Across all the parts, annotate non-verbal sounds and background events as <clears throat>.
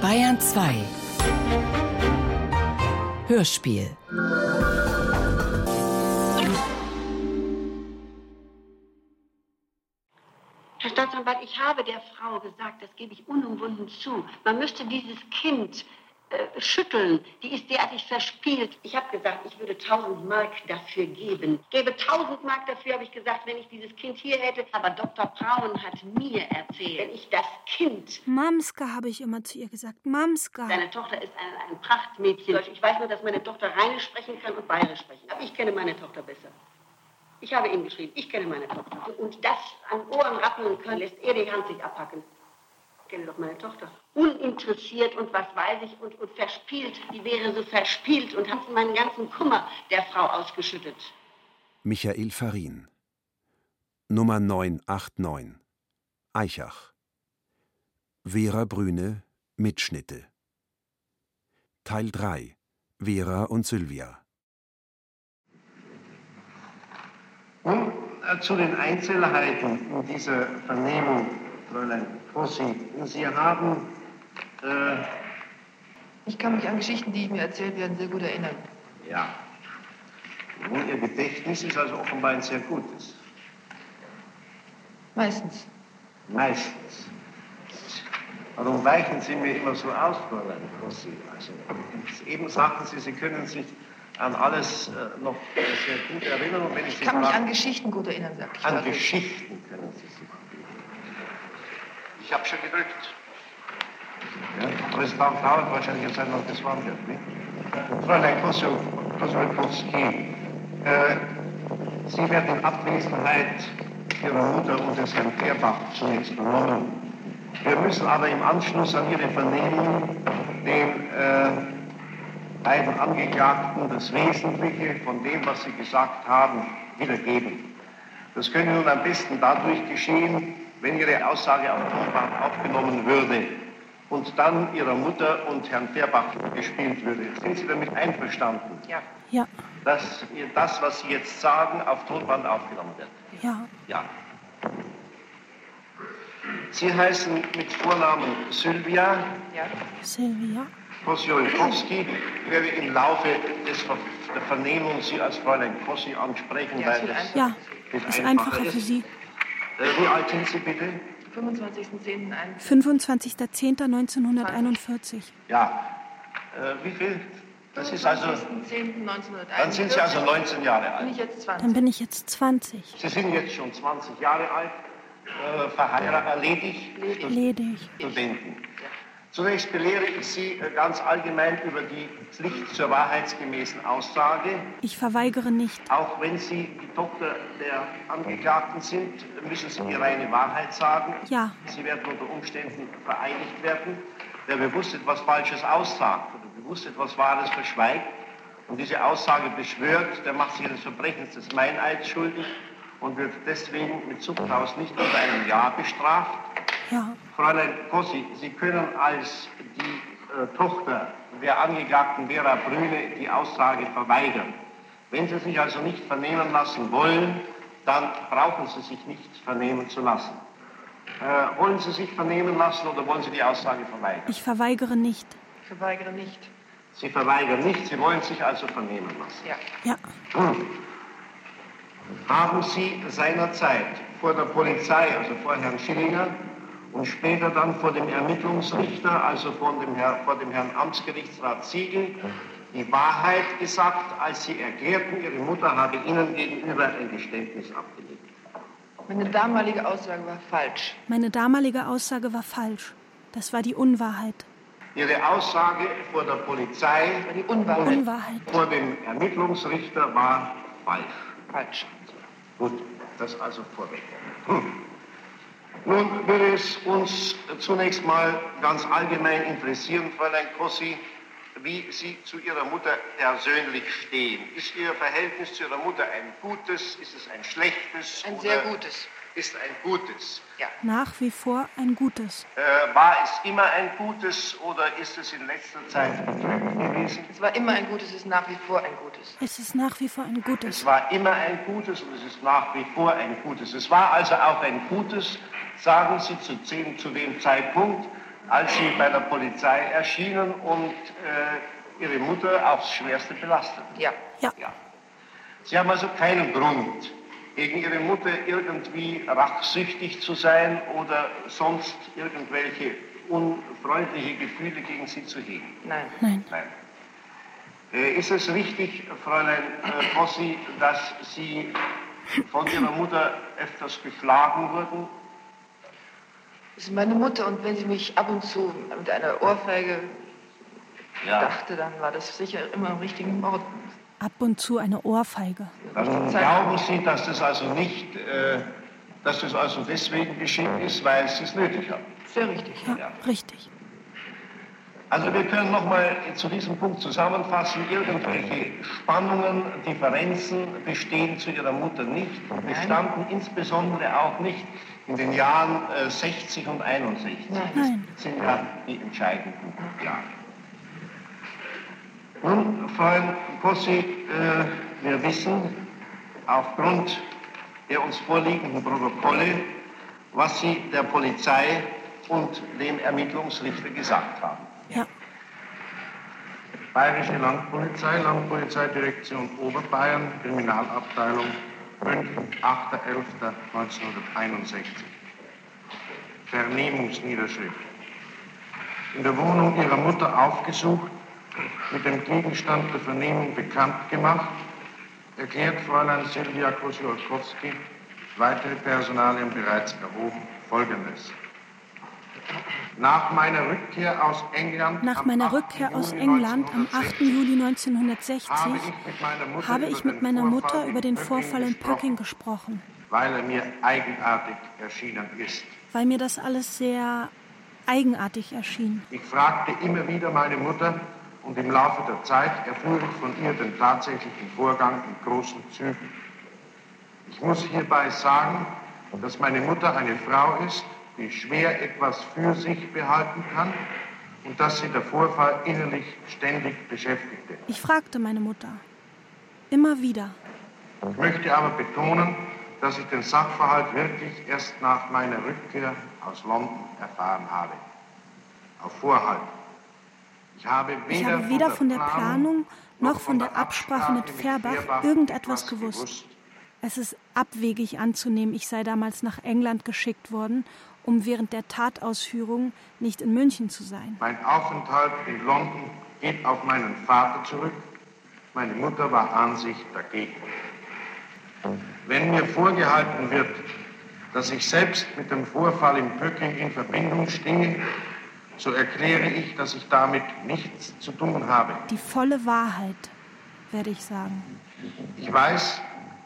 Bayern 2 Hörspiel. Herr Staatsanwalt, ich habe der Frau gesagt, das gebe ich unumwunden zu, man müsste dieses Kind äh, schütteln. Die ist derartig verspielt. Ich habe gesagt, ich würde 1000 Mark dafür geben. Gebe 1000 Mark dafür, habe ich gesagt, wenn ich dieses Kind hier hätte. Aber Dr. Braun hat mir erzählt, wenn ich das Kind... Mamska, habe ich immer zu ihr gesagt. Mamska. Seine Tochter ist ein, ein Prachtmädchen. Ich weiß nur, dass meine Tochter Rheinisch sprechen kann und Bayerisch sprechen. Aber ich kenne meine Tochter besser. Ich habe ihm geschrieben, ich kenne meine Tochter. Und das an Ohren rappeln können, lässt er die Hand sich abhacken. Ich kenne doch meine Tochter. Uninteressiert und was weiß ich und, und verspielt. Die wäre so verspielt und hat meinen ganzen Kummer der Frau ausgeschüttet. Michael Farin Nummer 989 Eichach Vera Brüne Mitschnitte Teil 3 Vera und Sylvia Und äh, zu den Einzelheiten in dieser Vernehmung, Fräulein Fossi. Sie haben. Äh, ich kann mich an Geschichten, die ich mir erzählt werden, sehr gut erinnern. Ja. Nun, Ihr Gedächtnis ist also offenbar ein sehr gutes. Meistens. Meistens. Warum weichen Sie mir immer so aus, Fräulein Fossi? Also, eben sagten Sie, Sie können sich an alles äh, noch sehr gut erinnern. Und wenn ich, ich kann mich an Geschichten gut erinnern, sag ich. An Geschichten können Sie sich. Ich habe schon gedrückt. Ja, Präsident dauert wahrscheinlich jetzt noch das Wort wird. Fräulein Kosowski, äh, Sie werden in Abwesenheit Ihrer Mutter und des Herrn Fehrbach zunächst vernommen. Wir müssen aber im Anschluss an Ihre Vernehmung den äh, beiden Angeklagten das Wesentliche von dem, was sie gesagt haben, wiedergeben. Das könnte nun am besten dadurch geschehen, wenn Ihre Aussage auf Tonband aufgenommen würde und dann Ihrer Mutter und Herrn Fehrbach gespielt würde. Sind Sie damit einverstanden? Ja. Ja. Dass das, was Sie jetzt sagen, auf Tonband aufgenommen wird? Ja. Ja. Sie heißen mit Vornamen Sylvia. Ja. Sylvia. Kosciuszkowski werde im Laufe des Ver der Vernehmung Sie als Fräulein Kossi ansprechen, ja, weil das, ja, ist einfacher ist. für Sie. Äh, wie alt sind Sie bitte? 25.10.1941. 25.10.1941. Ja. Äh, wie viel? Das ist also. Dann sind Sie also 19 Jahre alt. Bin ich jetzt 20. Dann bin ich jetzt 20. Sie sind jetzt schon 20 Jahre alt, äh, verheiratet, ledig, ledig. Studenten. Zunächst belehre ich Sie äh, ganz allgemein über die Pflicht zur wahrheitsgemäßen Aussage. Ich verweigere nicht. Auch wenn Sie die Tochter der Angeklagten sind, müssen Sie die reine Wahrheit sagen. Ja. Sie werden unter Umständen vereinigt werden. Wer bewusst etwas Falsches aussagt oder bewusst etwas Wahres verschweigt und diese Aussage beschwört, der macht sich eines Verbrechens des Meineids schuldig und wird deswegen mit Zuchthaus nicht unter einem Ja bestraft. Ja. Fräulein Kossi, Sie können als die äh, Tochter der Angeklagten Vera Brüne die Aussage verweigern. Wenn Sie sich also nicht vernehmen lassen wollen, dann brauchen Sie sich nicht vernehmen zu lassen. Äh, wollen Sie sich vernehmen lassen oder wollen Sie die Aussage verweigern? Ich verweigere nicht. Ich verweigere nicht. Sie verweigern nicht, Sie wollen sich also vernehmen lassen. Ja. Ja. Hm. Haben Sie seinerzeit vor der Polizei, also vor Herrn Schillinger, und später dann vor dem Ermittlungsrichter, also vor dem, Herr, vor dem Herrn Amtsgerichtsrat Siegel, die Wahrheit gesagt, als sie erklärten, ihre Mutter habe ihnen gegenüber ein Geständnis abgelegt. Meine damalige Aussage war falsch. Meine damalige Aussage war falsch. Das war die Unwahrheit. Ihre Aussage vor der Polizei war die Unwahrheit. Unwahrheit. vor dem Ermittlungsrichter war falsch. Falsch. Gut, das also vorweg. Hm. Nun würde es uns zunächst mal ganz allgemein interessieren, Fräulein Kossi, wie Sie zu Ihrer Mutter persönlich stehen. Ist Ihr Verhältnis zu Ihrer Mutter ein gutes? Ist es ein schlechtes? Ein sehr gutes. Ist ein gutes. Ja. Nach wie vor ein gutes. Äh, war es immer ein gutes oder ist es in letzter Zeit gewesen? Es war immer ein gutes, es ist nach wie vor ein gutes. Es ist nach wie vor ein gutes. Es war immer ein gutes und es ist nach wie vor ein gutes. Es war also auch ein gutes, sagen Sie, zu, zu dem Zeitpunkt, als Sie bei der Polizei erschienen und äh, Ihre Mutter aufs Schwerste belastet. Ja. Ja. Ja. Sie haben also keinen Grund, gegen Ihre Mutter irgendwie rachsüchtig zu sein oder sonst irgendwelche unfreundliche Gefühle gegen sie zu hegen. Nein. Nein. Nein. Äh, Ist es richtig, Fräulein äh, Bossi, dass Sie von Ihrer Mutter öfters geschlagen wurden? Das ist meine Mutter und wenn sie mich ab und zu mit einer Ohrfeige dachte, dann war das sicher immer im richtigen Ort. Ab und zu eine Ohrfeige. Dann glauben Sie, dass das also nicht, äh, dass das also deswegen geschehen ist, weil Sie es nötig haben. Sehr richtig. Ja, Ja. richtig. Also wir können nochmal zu diesem Punkt zusammenfassen, irgendwelche Spannungen, Differenzen bestehen zu Ihrer Mutter nicht, bestanden insbesondere auch nicht in den Jahren äh, 60 und 61. Nein. Das sind ja die entscheidenden Jahre. Nun, Freund Kossi, äh, wir wissen aufgrund der uns vorliegenden Protokolle, was Sie der Polizei und dem Ermittlungsrichter gesagt haben. Ja. Bayerische Landpolizei, Landpolizeidirektion Oberbayern, Kriminalabteilung München, 8.11.1961. Vernehmungsniederschrift. In der Wohnung ihrer Mutter aufgesucht, mit dem Gegenstand der Vernehmung bekannt gemacht, erklärt Fräulein Silvia Kosiolkowski, weitere Personalien bereits erhoben, Folgendes. Nach meiner Rückkehr aus England Nach am meiner 8. Rückkehr aus Juli England am 8. 1960 Juli 1960 habe ich mit meiner Mutter habe über ich den mit meiner Vorfall Mutter in über den Vorfall in gesprochen, Pöcking gesprochen, weil er mir eigenartig erschienen ist. weil mir das alles sehr eigenartig erschien. Ich fragte immer wieder meine Mutter und im Laufe der Zeit erfuhr ich von ihr den tatsächlichen Vorgang in großen Zügen. Ich muss hierbei sagen, dass meine Mutter eine Frau ist, die schwer etwas für sich behalten kann und dass sie der Vorfall innerlich ständig beschäftigte. Ich fragte meine Mutter. Immer wieder. Ich möchte aber betonen, dass ich den Sachverhalt wirklich erst nach meiner Rückkehr aus London erfahren habe. Auf Vorhalt. Ich habe weder, von der Planung noch von der Absprache mit Fairbach irgendetwas gewusst. Es ist abwegig anzunehmen, ich sei damals nach England geschickt worden, um während der Tatausführung nicht in München zu sein. Mein Aufenthalt in London geht auf meinen Vater zurück. Meine Mutter war an sich dagegen. Wenn mir vorgehalten wird, dass ich selbst mit dem Vorfall in Pöcking in Verbindung stehe, so erkläre ich, dass ich damit nichts zu tun habe. Die volle Wahrheit, werde ich sagen. Ich weiß,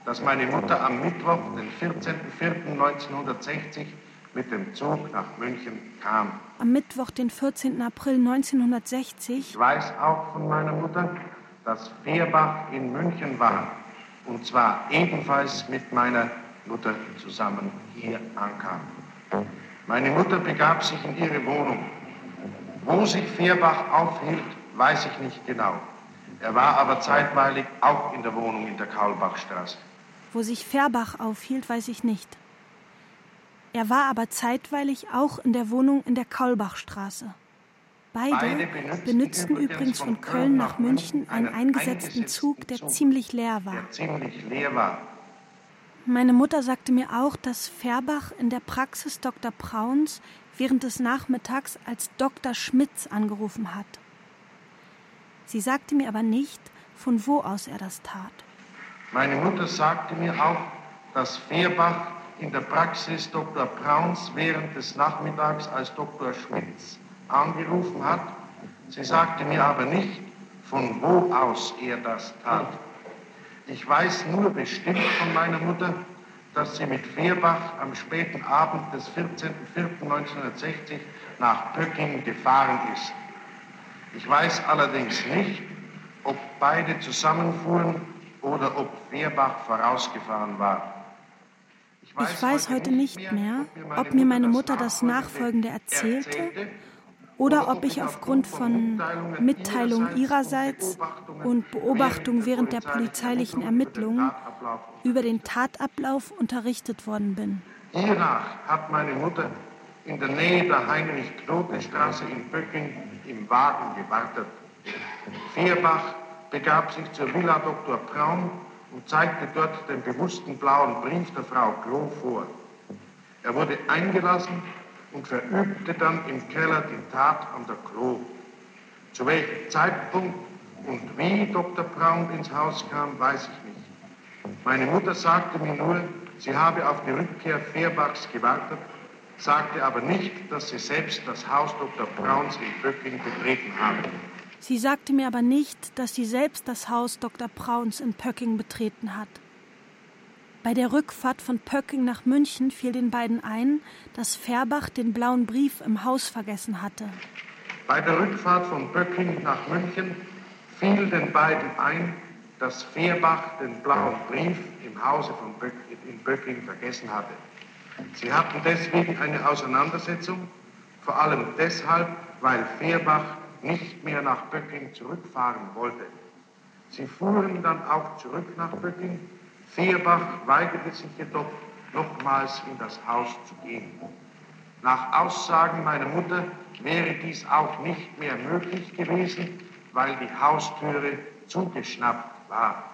dass meine Mutter am Mittwoch, den 14.04.1960, mit dem Zug nach München kam. Am Mittwoch, den 14. April 1960, Ich weiß auch von meiner Mutter, dass Fehrbach in München war. Und zwar ebenfalls mit meiner Mutter zusammen hier ankam. Meine Mutter begab sich in ihre Wohnung. Wo sich Fehrbach aufhielt, weiß ich nicht genau. Er war aber zeitweilig auch in der Wohnung in der Kaulbachstraße. wo sich Fairbach aufhielt, weiß ich nicht. Er war aber zeitweilig auch in der Wohnung in der Kaulbachstraße. Beide Beide benutzten benutzten übrigens von Köln nach München einen eingesetzten Zug, der ziemlich leer war. Der ziemlich leer war. Meine Mutter sagte mir auch, dass Fairbach in der Praxis Dr. Brauns während des Nachmittags als Dr. Schmitz angerufen hat. Sie sagte mir aber nicht, von wo aus er das tat. Meine Mutter sagte mir auch, dass Fehrbach in der Praxis Dr. Brauns während des Nachmittags als Dr. Schmitz angerufen hat. Sie sagte mir aber nicht, von wo aus er das tat. Ich weiß nur bestimmt von meiner Mutter, dass sie mit Fehrbach am späten Abend des 14.04.1960 nach Pöcking gefahren ist. Ich weiß allerdings nicht, ob beide zusammenfuhren oder ob Fehrbach vorausgefahren war. Ich weiß heute nicht mehr, ob mir meine Mutter das Nachfolgende erzählte oder ob ich aufgrund von Mitteilungen ihrerseits und Beobachtung während der polizeilichen Ermittlungen über den Tatablauf unterrichtet worden bin. Hiernach hat meine Mutter in der Nähe der Heinrich-Knote-Straße in Böcking im Wagen gewartet. Fehrbach begab sich zur Villa Dr. Braun und zeigte dort den bewussten blauen Brief der Frau Klo vor. Er wurde eingelassen und verübte dann im Keller die Tat an der Klo. Zu welchem Zeitpunkt und wie Dr. Braun ins Haus kam, weiß ich nicht. Meine Mutter sagte mir nur, sie habe auf die Rückkehr Fehrbachs gewartet, sagte aber nicht, dass sie selbst das Haus Dr. Brauns in Böcking betreten habe. Sie sagte mir aber nicht, dass sie selbst das Haus Dr. Brauns in Pöcking betreten hat. Bei der Rückfahrt von Pöcking nach München fiel den beiden ein, dass Färbach den blauen Brief im Haus vergessen hatte. Bei der Rückfahrt von Pöcking nach München fiel den beiden ein, dass Färbach den blauen Brief im Hause von Böck, in Böcking vergessen hatte. Sie hatten deswegen eine Auseinandersetzung, vor allem deshalb, weil Färbach nicht mehr nach Böcking zurückfahren wollte. Sie fuhren dann auch zurück nach Böcking. Fehrbach weigerte sich jedoch, nochmals in das Haus zu gehen. Nach Aussagen meiner Mutter wäre dies auch nicht mehr möglich gewesen, weil die Haustüre zugeschnappt war.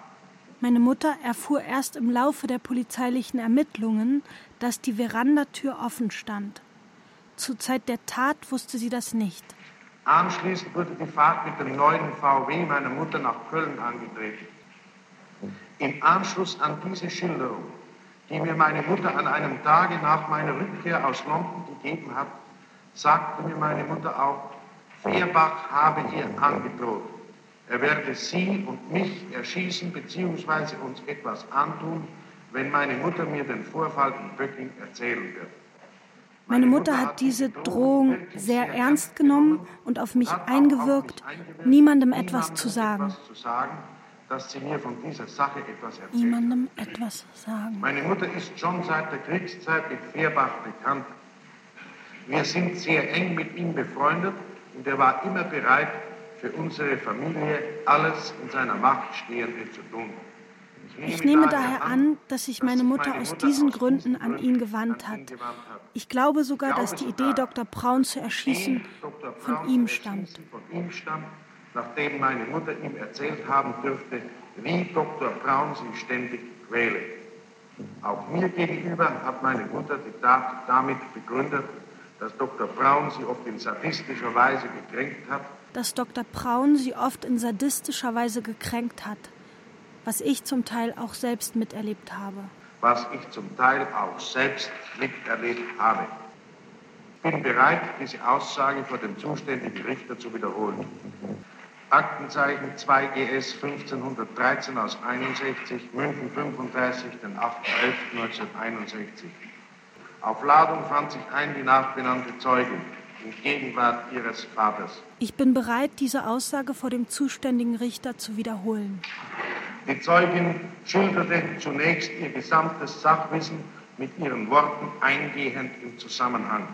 Meine Mutter erfuhr erst im Laufe der polizeilichen Ermittlungen, dass die Verandatür offen stand. Zur Zeit der Tat wusste sie das nicht. Anschließend wurde die Fahrt mit dem neuen VW meiner Mutter nach Köln angetreten. Im Anschluss an diese Schilderung, die mir meine Mutter an einem Tage nach meiner Rückkehr aus London gegeben hat, sagte mir meine Mutter auch, Fehrbach habe ihr angedroht. Er werde sie und mich erschießen bzw. uns etwas antun, wenn meine Mutter mir den Vorfall in Böcking erzählen wird. Meine Mutter hat diese Drohung sehr ernst genommen und auf mich eingewirkt, niemandem etwas zu sagen. Dass sie mir von dieser Sache etwas erzählt. Niemandem etwas sagen. Meine Mutter ist schon seit der Kriegszeit mit Fehrbach bekannt. Wir sind sehr eng mit ihm befreundet und er war immer bereit, für unsere Familie alles in seiner Macht Stehende zu tun. Ich nehme daher an, dass sich meine Mutter aus diesen Gründen an ihn gewandt hat. Ich glaube sogar, dass die Idee, Dr. Braun zu erschießen, von ihm stammt. Nachdem meine Mutter ihm erzählt haben dürfte, wie Dr. Braun sie ständig quäle. Auch mir gegenüber hat meine Mutter die Tat damit begründet, dass Dr. Braun sie oft in sadistischer Weise gekränkt hat. Dass Dr. Braun sie oft in sadistischer Weise gekränkt hat was ich zum Teil auch selbst miterlebt habe. Was ich zum Teil auch selbst miterlebt habe. Ich bin bereit, diese Aussage vor dem zuständigen Richter zu wiederholen. Aktenzeichen 2GS 1513 aus 61, München 35, den 8.11.1961. Auf Ladung fand sich ein die nachbenannte Zeugin in Gegenwart ihres Vaters. Ich bin bereit, diese Aussage vor dem zuständigen Richter zu wiederholen. Die Zeugin schilderte zunächst ihr gesamtes Sachwissen mit ihren Worten eingehend im Zusammenhang.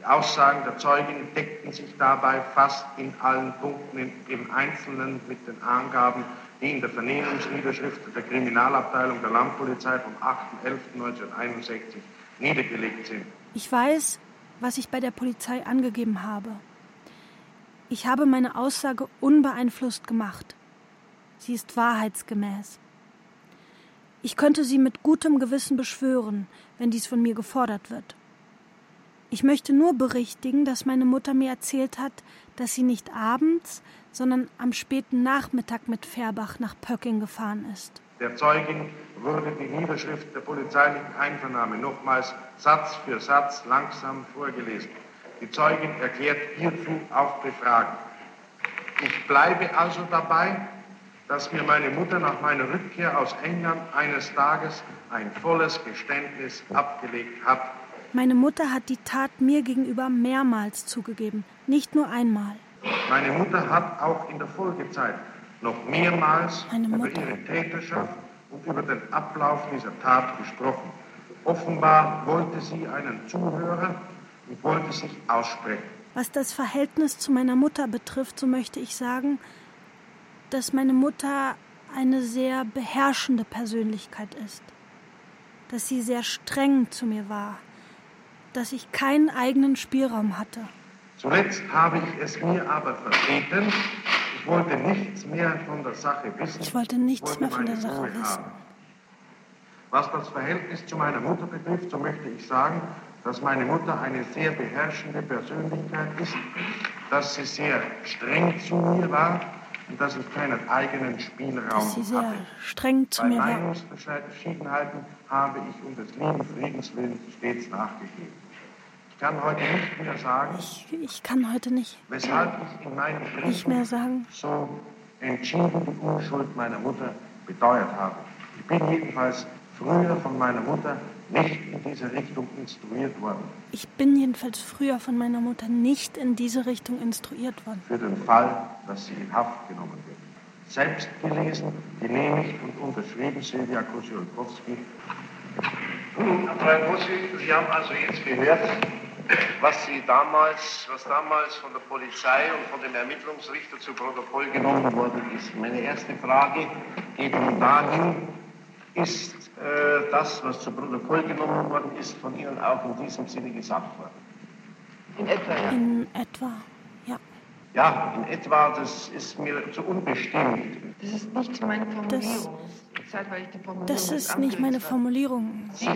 Die Aussagen der Zeugin deckten sich dabei fast in allen Punkten im Einzelnen mit den Angaben, die in der Vernehmungsniederschrift der Kriminalabteilung der Landpolizei vom 8.11.1961 niedergelegt sind. Ich weiß, was ich bei der Polizei angegeben habe. Ich habe meine Aussage unbeeinflusst gemacht. Sie ist wahrheitsgemäß. Ich könnte sie mit gutem Gewissen beschwören, wenn dies von mir gefordert wird. Ich möchte nur berichtigen, dass meine Mutter mir erzählt hat, dass sie nicht abends, sondern am späten Nachmittag mit Färbach nach Pöcking gefahren ist. Der Zeugin wurde die Niederschrift der polizeilichen Einvernahme nochmals Satz für Satz langsam vorgelesen. Die Zeugin erklärt hierzu auf Befragen. Ich bleibe also dabei, dass mir meine Mutter nach meiner Rückkehr aus England eines Tages ein volles Geständnis abgelegt hat. Meine Mutter hat die Tat mir gegenüber mehrmals zugegeben, nicht nur einmal. Meine Mutter hat auch in der Folgezeit noch mehrmals über ihre Täterschaft und über den Ablauf dieser Tat gesprochen. Offenbar wollte sie einen Zuhörer und wollte sich aussprechen. Was das Verhältnis zu meiner Mutter betrifft, so möchte ich sagen, dass meine Mutter eine sehr beherrschende Persönlichkeit ist, dass sie sehr streng zu mir war, dass ich keinen eigenen Spielraum hatte. Zuletzt habe ich es mir aber verbeten. Ich wollte nichts mehr von der Sache wissen. Ich wollte nichts ich wollte mehr von der Sache wissen. Was das Verhältnis zu meiner Mutter betrifft, so möchte ich sagen, dass meine Mutter eine sehr beherrschende Persönlichkeit ist, dass sie sehr streng zu mir war und dass ich keinen eigenen Spielraum dass sie sehr hatte. streng zu Bei mir war. Meinungsverschiedenheiten habe ich um des lieben Friedens willen stets nachgegeben. Ich kann heute nicht mehr sagen, ich, ich kann heute nicht, weshalb ich in meinen sagen, so entschieden die Unschuld meiner Mutter beteuert habe. Ich bin jedenfalls früher von meiner Mutter nicht in diese Richtung instruiert worden. Ich bin jedenfalls früher von meiner Mutter nicht in diese Richtung instruiert worden. Für den Fall, dass sie in Haft genommen wird. Selbst gelesen, genehmigt und unterschrieben Silvia Kosiolkowski. Frau Kossi, Sie haben also jetzt gehört, was Sie damals, was damals von der Polizei und von dem Ermittlungsrichter zu Protokoll genommen worden ist. Meine erste Frage geht nun dahin, ist äh, das, was zu Protokoll genommen worden ist, von Ihnen auch in diesem Sinne gesagt worden? In etwa, ja. In etwa, ja. In etwa, das ist mir zu unbestimmt. Das ist nicht meine Formulierung. Das, das ist nicht meine Formulierung. Sie,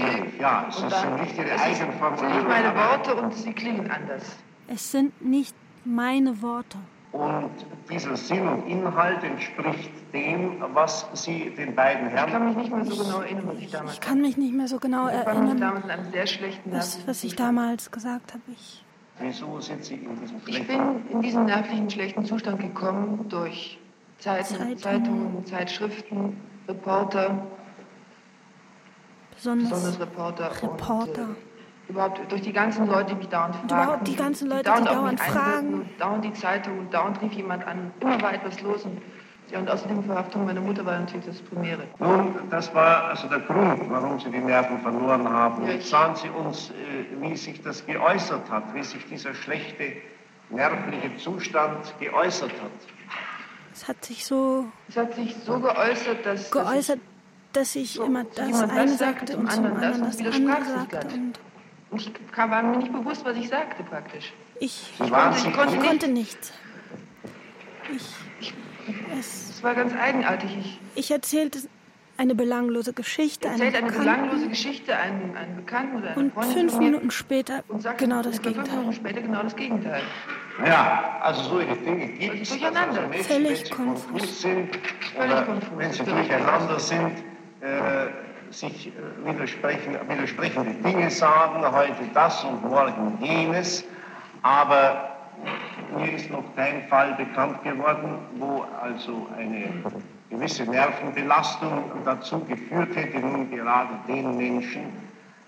ja, es sind nicht Ihre eigenen Formulierungen. Es sind nicht meine Worte und sie klingen anders. Es sind nicht meine Worte. Und dieser Sinn und Inhalt entspricht dem, was Sie den beiden Herren. Ich kann mich nicht mehr so genau erinnern, was ich damals. Ich kann mich nicht mehr so genau erinnern, damals in einem sehr schlechten was, was ich damals gesagt habe. Ich. Wieso sind Sie in diesem schlechten? Ich bin in diesen nervlichen schlechten Zustand gekommen durch Zeiten, Zeitungen, Zeitungen Zeitschriften, Reporter, besonders, besonders Reporter. Reporter. Und, äh, überhaupt durch die ganzen Leute, die mich dauernd fragen. Überhaupt die ganzen Leute, die dauernd, die dauernd fragen. Und dauernd die Zeitung und dauernd rief jemand an. Immer war etwas los. Und, ja, und außerdem die Verhaftung meiner Mutter war natürlich das Primäre. Nun, das war also der Grund, warum Sie die Nerven verloren haben. Ja, Sagen Sie uns, äh, wie sich das geäußert hat, wie sich dieser schlechte nervliche Zustand geäußert hat. Es hat sich so... Es hat sich so geäußert, dass... Geäußert, dass ich, dass ich so, immer das eine sagte und zum anderen das, das andere sagte. Und ich war mir nicht bewusst, was ich sagte praktisch. Ich, ich, konnte, ich konnte, konnte nicht. Ich, ich, es, es war ganz eigenartig. Ich, ich erzählte eine belanglose Geschichte. Erzählte eine belanglose Geschichte einem, einem Bekannten oder einer Und Freundin fünf Minuten später genau das Gegenteil. Fünf Minuten später genau das Gegenteil. Ja, also solche Dinge gibt es. Durcheinander. Also Menschen, Völlig wenn sie konfus. konfus sind, Völlig konfus. wenn sie durcheinander sind, äh, sich äh, widersprechen, widersprechende Dinge sagen, heute das und morgen jenes, aber mir ist noch kein Fall bekannt geworden, wo also eine gewisse Nervenbelastung dazu geführt hätte, nun gerade den Menschen,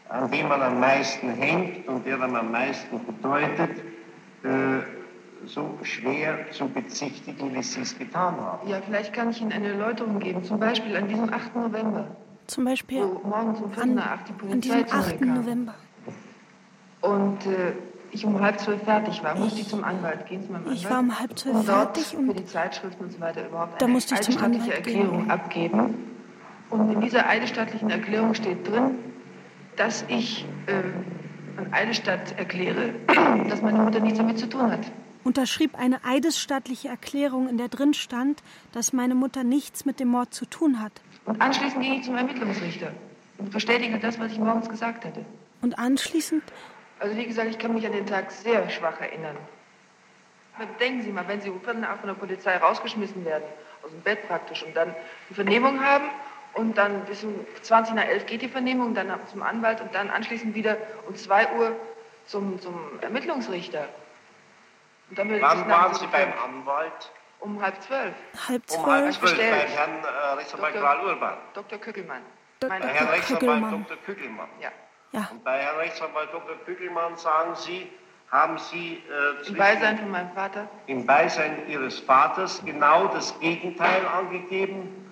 an dem man am meisten hängt und der dann am meisten bedeutet, äh, so schwer zu bezichtigen, wie Sie es getan haben. Ja, vielleicht kann ich Ihnen eine Erläuterung geben, zum Beispiel an diesem 8. November. Zum Beispiel wo morgens um an, nach die Polizei an diesem 8. November. Und äh, ich um halb zwölf fertig war, musste ich zum Anwalt gehen, zu meinem Anwalt. Ich war um halb zwölf und fertig und für die Zeitschriften und so weiter überhaupt da eine musste ich Anwalt Erklärung gehen. abgeben. Und in dieser eidesstattlichen Erklärung steht drin, dass ich äh, an Eidesstadt erkläre, <clears throat> dass meine Mutter nichts damit zu tun hat. Unterschrieb eine eidesstattliche Erklärung, in der drin stand, dass meine Mutter nichts mit dem Mord zu tun hat. Und anschließend ging ich zum Ermittlungsrichter und bestätigte das, was ich morgens gesagt hatte. Und anschließend? Also wie gesagt, ich kann mich an den Tag sehr schwach erinnern. Denken Sie mal, wenn Sie um Viertel nach von der Polizei rausgeschmissen werden, aus dem Bett praktisch, und dann die Vernehmung haben und dann bis um 20 nach 11 geht die Vernehmung, dann zum Anwalt und dann anschließend wieder um 2 Uhr zum, zum Ermittlungsrichter. Wann waren Sie beim Anwalt? Um halb zwölf. Halb zwölf. Um halb zwölf beim Herrn äh, Rechtsanwalt Karl Urban. Dr. Köckelmann. Dr. Bei Herrn Rechtsanwalt Dr. Köckelmann. Ja. Ja. Und bei Herrn Rechtsanwalt Dr. Köckelmann sagen Sie, haben Sie äh, im Beisein von meinem Vater im Beisein Ihres Vaters genau das Gegenteil angegeben?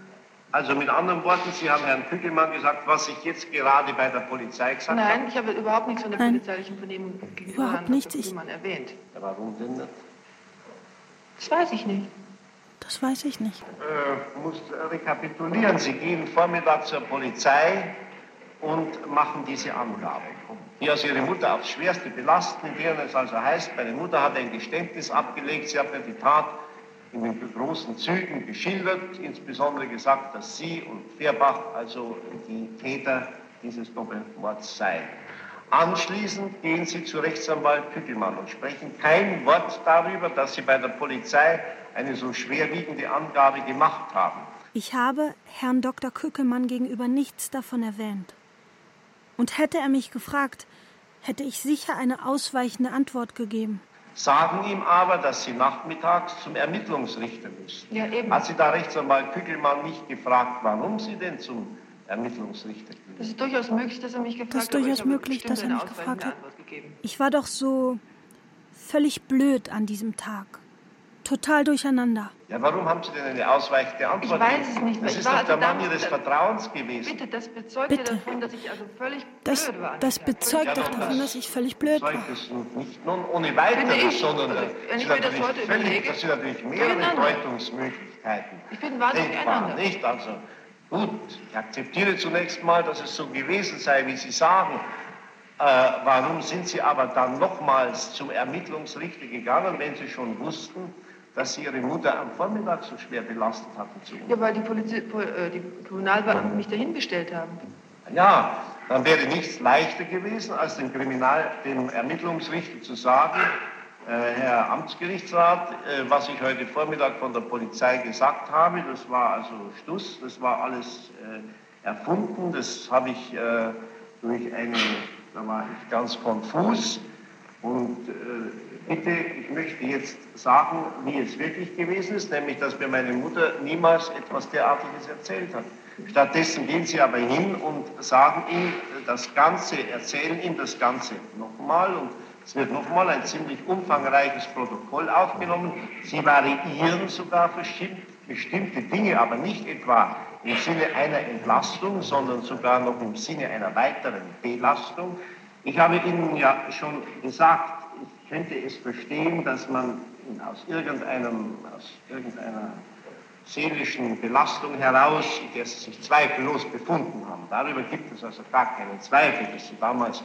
Also mit anderen Worten, Sie haben Herrn Kügelmann gesagt, was ich jetzt gerade bei der Polizei gesagt Nein, habe? Nein, ich habe überhaupt nichts von der Nein. polizeilichen Vernehmung gegenüber Überhaupt Herrn. Kügelmann erwähnt. Ja, warum denn nicht? Das weiß ich nicht. Das weiß ich nicht. Äh, muss rekapitulieren. Sie gehen Vormittag zur Polizei und machen diese Angabe. die also ihre Mutter aufs Schwerste belasten, in denen es also heißt, meine Mutter hat ein Geständnis abgelegt, sie hat mir die Tat in den großen Zügen geschildert, insbesondere gesagt, dass sie und Fehrbach also die Täter dieses Doppelmords seien. Anschließend gehen Sie zu Rechtsanwalt Pückelmann und sprechen kein Wort darüber, dass Sie bei der Polizei eine so schwerwiegende Angabe gemacht haben. Ich habe Herrn Dr. Kückelmann gegenüber nichts davon erwähnt. Und hätte er mich gefragt, hätte ich sicher eine ausweichende Antwort gegeben. Sagen ihm aber, dass Sie nachmittags zum Ermittlungsrichter müssen. Ja, eben. Hat Sie da Rechtsanwalt Kückelmann nicht gefragt, warum Sie denn zum Ermittlungsrichter gehen? Das ist durchaus möglich, dass er mich gefragt hat. Das ist durchaus möglich, dass er mich gefragt hat. Ich war doch so völlig blöd an diesem Tag total durcheinander. Ja, warum haben Sie denn eine ausweichende Antwort? Ich weiß es nicht mehr. Das ist doch der Mann Ihres Vertrauens gewesen. Bitte, das bezeugt Bitte. ja davon, dass ich also völlig das, blöd war. Das bezeugt ja, doch davon, dass ich völlig blöd war. Das nicht nur ohne weiteres, sondern also, wenn ich mir das heute völlig, überlege, das sind natürlich mehrere Deutungsmöglichkeiten. Ich bin wahnsinnig denkbar, nicht? Also gut, ich akzeptiere zunächst mal, dass es so gewesen sei, wie Sie sagen. Äh, warum sind Sie aber dann nochmals zum Ermittlungsrichter gegangen, wenn Sie schon wussten, dass Sie Ihre Mutter am Vormittag so schwer belastet hatten? Zu ja, weil die, Polizi äh, die Kriminalbeamten mich dahin bestellt haben. Ja, dann wäre nichts leichter gewesen, als dem, Kriminal, dem Ermittlungsrichter zu sagen, äh, Herr Amtsgerichtsrat, äh, was ich heute Vormittag von der Polizei gesagt habe, das war also Stuss, das war alles äh, erfunden, das habe ich äh, durch einen, da war ich ganz konfus und äh, bitte, ich möchte jetzt sagen, wie es wirklich gewesen ist, nämlich, dass mir meine Mutter niemals etwas derartiges erzählt hat. Stattdessen gehen sie aber hin und sagen ihm das Ganze, erzählen ihm das Ganze nochmal und es wird nochmal ein ziemlich umfangreiches Protokoll aufgenommen. Sie variieren sogar bestimmte Dinge, aber nicht etwa im Sinne einer Entlastung, sondern sogar noch im Sinne einer weiteren Belastung. Ich habe Ihnen ja schon gesagt, könnte es verstehen, dass man aus, irgendeinem, aus irgendeiner seelischen Belastung heraus, in der sie sich zweifellos befunden haben. Darüber gibt es also gar keinen Zweifel, dass sie damals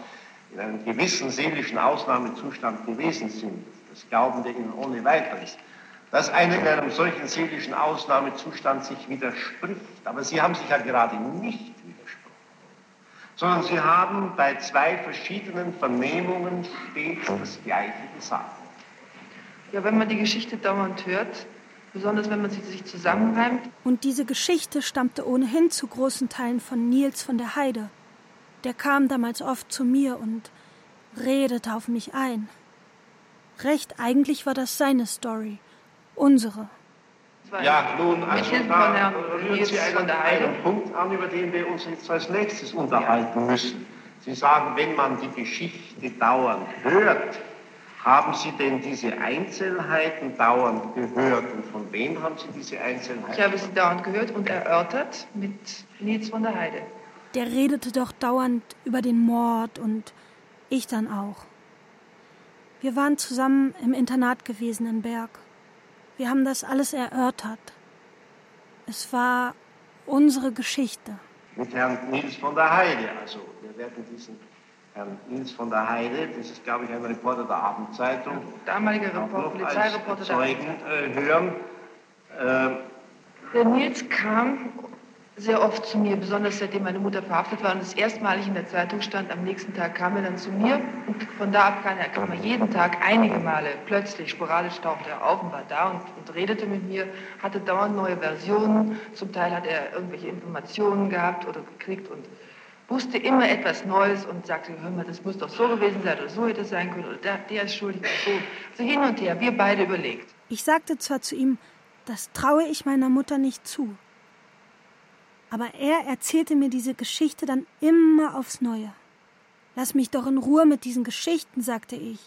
in einem gewissen seelischen Ausnahmezustand gewesen sind. Das glauben wir ihnen ohne weiteres. Dass einer in einem solchen seelischen Ausnahmezustand sich widerspricht, aber sie haben sich ja gerade nicht sondern sie haben bei zwei verschiedenen Vernehmungen stets das Gleiche gesagt. Ja, wenn man die Geschichte dauernd hört, besonders wenn man sie sich zusammenreimt. Und diese Geschichte stammte ohnehin zu großen Teilen von Nils von der Heide. Der kam damals oft zu mir und redete auf mich ein. Recht eigentlich war das seine Story, unsere. Ja, nun, also da rühren Sie einen, einen Punkt an, über den wir uns jetzt als nächstes unterhalten müssen. Sie sagen, wenn man die Geschichte dauernd hört, haben Sie denn diese Einzelheiten dauernd gehört? Und von wem haben Sie diese Einzelheiten? Ich habe sie dauernd gehört und erörtert mit Nils von der Heide. Der redete doch dauernd über den Mord und ich dann auch. Wir waren zusammen im Internat gewesen in Berg. Wir haben das alles erörtert. Es war unsere Geschichte. Mit Herrn Nils von der Heide. Also, wir werden diesen Herrn Nils von der Heide, das ist, glaube ich, ein Reporter der Abendzeitung, damaliger Report, Polizeireporter Zeugen, äh, hören. Äh, der Nils kam sehr oft zu mir, besonders seitdem meine Mutter verhaftet war und es erstmalig in der Zeitung stand. Am nächsten Tag kam er dann zu mir und von da ab kam er, jeden Tag einige Male plötzlich, sporadisch tauchte er auf und war da und, und redete mit mir, hatte dauernd neue Versionen. Zum Teil hat er irgendwelche Informationen gehabt oder gekriegt und wusste immer etwas Neues und sagte, hör mal, das muss doch so gewesen sein oder so hätte es sein können oder der, der ist schuldig so. Also hin und her, wir beide überlegt. Ich sagte zwar zu ihm, das traue ich meiner Mutter nicht zu. Aber er erzählte mir diese Geschichte dann immer aufs Neue. Lass mich doch in Ruhe mit diesen Geschichten, sagte ich.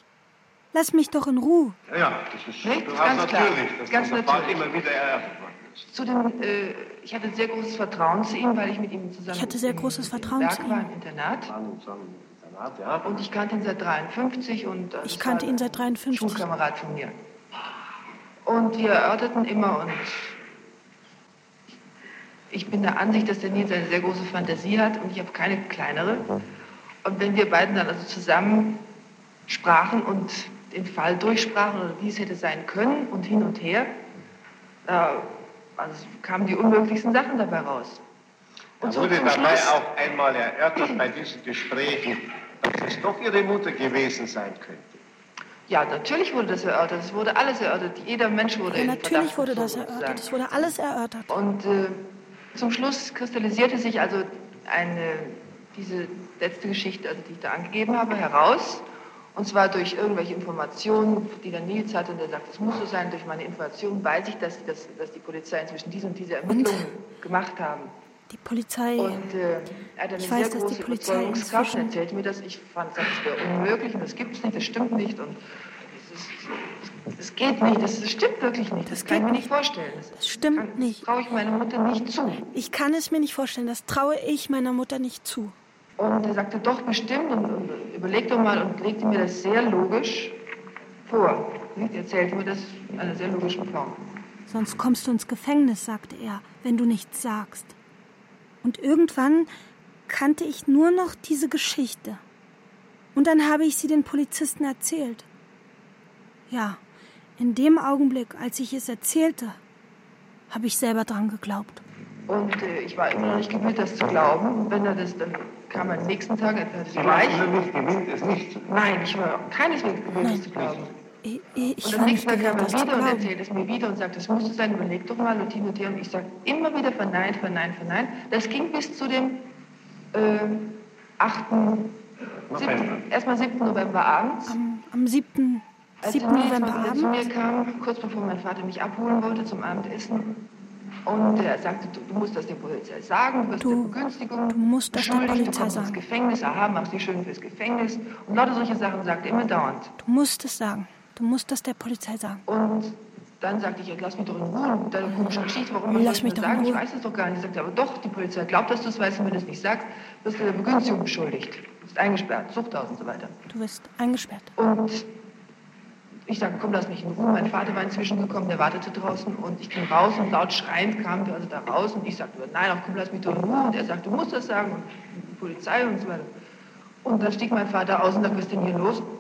Lass mich doch in Ruhe. Ja, ja das ist Nicht? ganz natürlich, dass ganz das natürlich. immer wieder erörtert worden ist. Zudem, äh, ich hatte sehr großes Vertrauen zu ihm, weil ich mit ihm zusammen ich hatte sehr großes Vertrauen zu ihm. war im Internat. Und ich kannte ihn seit 53 und ich kannte ihn seit 53. Schulkamerad von mir. Und wir erörterten immer und ich bin der Ansicht, dass der Nils eine sehr große Fantasie hat und ich habe keine kleinere. Und wenn wir beiden dann also zusammen sprachen und den Fall durchsprachen oder wie es hätte sein können und hin und her, da also kamen die unmöglichsten Sachen dabei raus. Und da wurde dabei Schluss, auch einmal erörtert bei diesen Gesprächen, dass es doch Ihre Mutter gewesen sein könnte. Ja, natürlich wurde das erörtert. Es wurde alles erörtert. Jeder Mensch wurde ja, natürlich wurde das erörtert. Es wurde alles erörtert. Und äh, zum Schluss kristallisierte sich also eine, diese letzte Geschichte, also die ich da angegeben habe, heraus. Und zwar durch irgendwelche Informationen, die der Nils hatte, und der sagt, es muss so sein, durch meine Informationen weiß ich, dass, dass, dass die Polizei inzwischen diese und diese Ermittlungen und gemacht haben. Die Polizei. Und äh, er hat eine ich sehr weiß, große Überzeugungskraft. Er erzählte mir das. Ich fand, das wäre unmöglich und das gibt es nicht, das stimmt nicht. Und das geht nicht, das, stimmt wirklich nicht. Das, das kann ich mir nicht vorstellen. Das, das stimmt kann, nicht. Das traue ich meiner Mutter nicht zu. Ich kann es mir nicht vorstellen, das traue ich meiner Mutter nicht zu. Und er sagte, doch, bestimmt. Und, und überleg doch mal und legte mir das sehr logisch vor. Er erzählte mir das in einer sehr logischen Form. Sonst kommst du ins Gefängnis, sagte er, wenn du nichts sagst. Und irgendwann kannte ich nur noch diese Geschichte. Und dann habe ich sie den Polizisten erzählt. Ja, in dem Augenblick, als ich es erzählte, habe ich selber dran geglaubt. Und äh, ich war immer noch nicht gewillt, das zu glauben. Und wenn er das dann kam am nächsten Tag, er hatte Sie gleich. waren nicht gewillt, es nicht zu glauben? Nein, ich war keineswegs gewillt, es zu glauben. Ich, ich und am nächsten Tag kam er wieder und erzählte es mir wieder und sagte, es musste sein, überleg doch mal und hin und her. Und ich sagte immer wieder verneint, verneint, verneint. Das ging bis zu dem äh, 8. 7., erstmal 7. November abends. Am, am 7. Als 7. November abends. zu mir kam, kurz bevor mein Vater mich abholen wollte zum Abendessen, und er sagte, du, du, musst das der Polizei sagen, du wirst du, Begünstigung du musst das der Polizei sagen. ins Gefängnis, aha, machst dich schön fürs Gefängnis. Und lauter solche Sachen sagte er immer dauernd. Du musst es sagen. Du musst das der Polizei sagen. Und dann sagte ich, lass mich doch in Ruhe mit deiner komischen Geschichte. Warum lass ich mich das sagen? Ich weiß es doch gar nicht. Er sagte, aber doch, die Polizei glaubt, dass du es weißt. Und wenn du es nicht sagst, wirst du der Begünstigung beschuldigt. Du bist eingesperrt, Zuchthaus und so weiter. Du wirst eingesperrt. Und ich sagte, komm, lass mich in Ruhe. Mein Vater war inzwischen gekommen, der wartete draußen und ich ging raus und laut schreiend kamen wir also da raus und ich sagte, nein, auch komm, lass mich doch in Ruhe. Und er sagte, du musst das sagen und die Polizei und so weiter. Und dann stieg mein Vater aus und sagte, was ist denn hier los? <clears throat>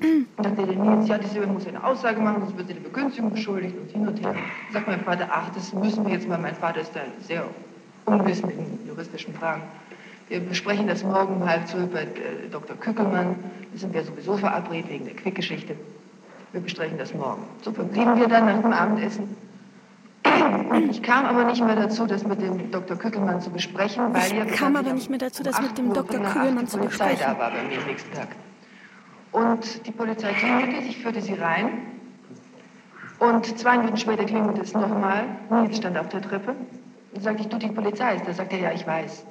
Und dann der Nils, ja, die muss eine Aussage machen, sonst wird sie der Begünstigung beschuldigt und hin und her. Sagt mein Vater, ach, das müssen wir jetzt mal, mein Vater ist da sehr unwissend in juristischen Fragen. Wir besprechen das morgen um halb zwölf bei äh, Dr. Kückelmann. Da sind wir sowieso verabredet wegen der Quickgeschichte. Wir besprechen das morgen. So verblieben wir dann nach dem Abendessen. Und ich kam aber nicht mehr dazu, das mit dem Dr. Kückelmann zu besprechen, weil ich kam aber nicht mehr dazu, das mit dem Dr. Kückelmann zu besprechen. da war bei mir nächsten Tag. Und die Polizei klingelte, ich führte sie rein. Und zwei Minuten später klingelte es nochmal. Nils stand auf der Treppe. Und sagte ich, du, die Polizei ist da. Sagt er, ja, ich weiß.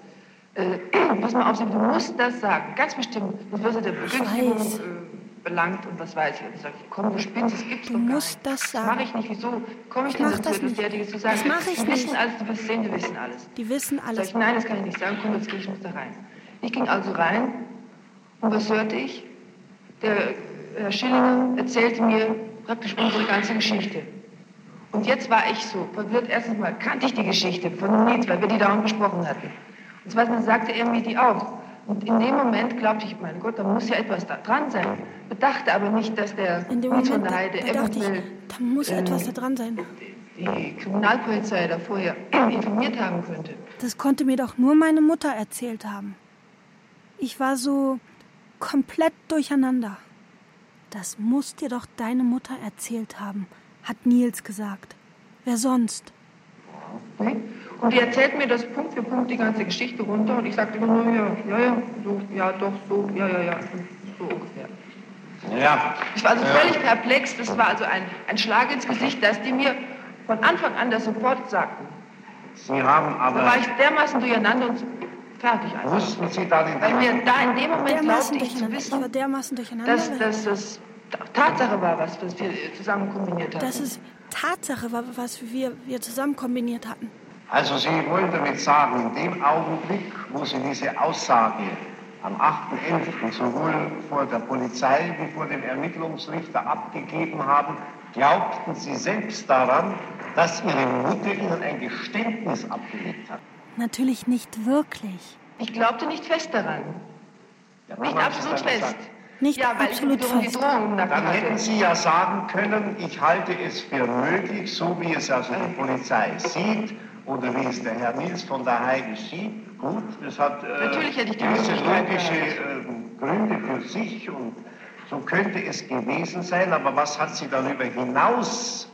Äh, <clears throat> pass mal auf, du musst das sagen. Ganz bestimmt. Das wirst du der Begünstigung äh, belangt und was weiß ich. Und ich sage, komm, du spinnst, das gibt's doch gar musst nicht. das sagen. Das mache ich nicht. Wieso? Komm ich, ich denn dazu, etwas Derartiges zu sagen? Das mache ich die nicht. wissen alles, die sehen, die wissen alles. Die wissen alles. Sag ich, nein, das kann ich nicht sagen. Komm, jetzt gehe ich, muss da rein. Ich ging also rein und was hörte ich? Der Herr Schillinger erzählte mir praktisch unsere ganze Geschichte. Und jetzt war ich so verwirrt. Erstens mal kannte ich die Geschichte von Nils, weil wir die dauernd besprochen hatten. Und zweitens sagte er mir die auch. Und in dem Moment glaubte ich, mein Gott, da muss ja etwas da dran sein. Bedachte aber nicht, dass der in dem Nils Moment, von der Heide da, da ich, da muss ähm, etwas da dran sein. Die Kriminalpolizei da vorher informiert haben könnte. Das konnte mir doch nur meine Mutter erzählt haben. Ich war so komplett durcheinander. Das muss dir doch deine Mutter erzählt haben, hat Nils gesagt. Wer sonst? Nee. Und die erzählt mir das Punkt für Punkt die ganze Geschichte runter und ich sagte immer nur, ja, ja, ja, so, ja, doch, so, ja, ja, ja, so ungefähr. Ja. Ich war also völlig perplex, das war also ein, ein Schlag ins Gesicht, dass die mir von Anfang an das sofort sagten. Sie haben aber... Da war ich dermaßen durcheinander und fertig einfach. Wussten Sie da den... Weil mir da in dem Moment glaubte ich zu wissen, ich war dermaßen durcheinander, dass, dass das Tatsache war, was, was wir zusammen kombiniert hatten. Dass es Tatsache war, was wir, wir zusammen kombiniert hatten. Also Sie wollen damit sagen, in dem Augenblick, wo Sie diese Aussage am 8.11. sowohl vor der Polizei wie vor dem Ermittlungsrichter abgegeben haben, glaubten Sie selbst daran, dass Ihre Mutter Ihnen ein Geständnis abgelegt hat? Natürlich nicht wirklich. Ich glaubte nicht fest daran. Ja, nicht absolut fest. Nicht ja, absolut fest. Dann hätten Sie ja sagen können, ich halte es für möglich, so wie es also die Polizei sieht oder wie es der Herr Nils von der Heide sieht. Gut, das hat äh, Natürlich hätte ich die gewisse logische äh, Gründe für sich und so könnte es gewesen sein, aber was hat Sie darüber hinaus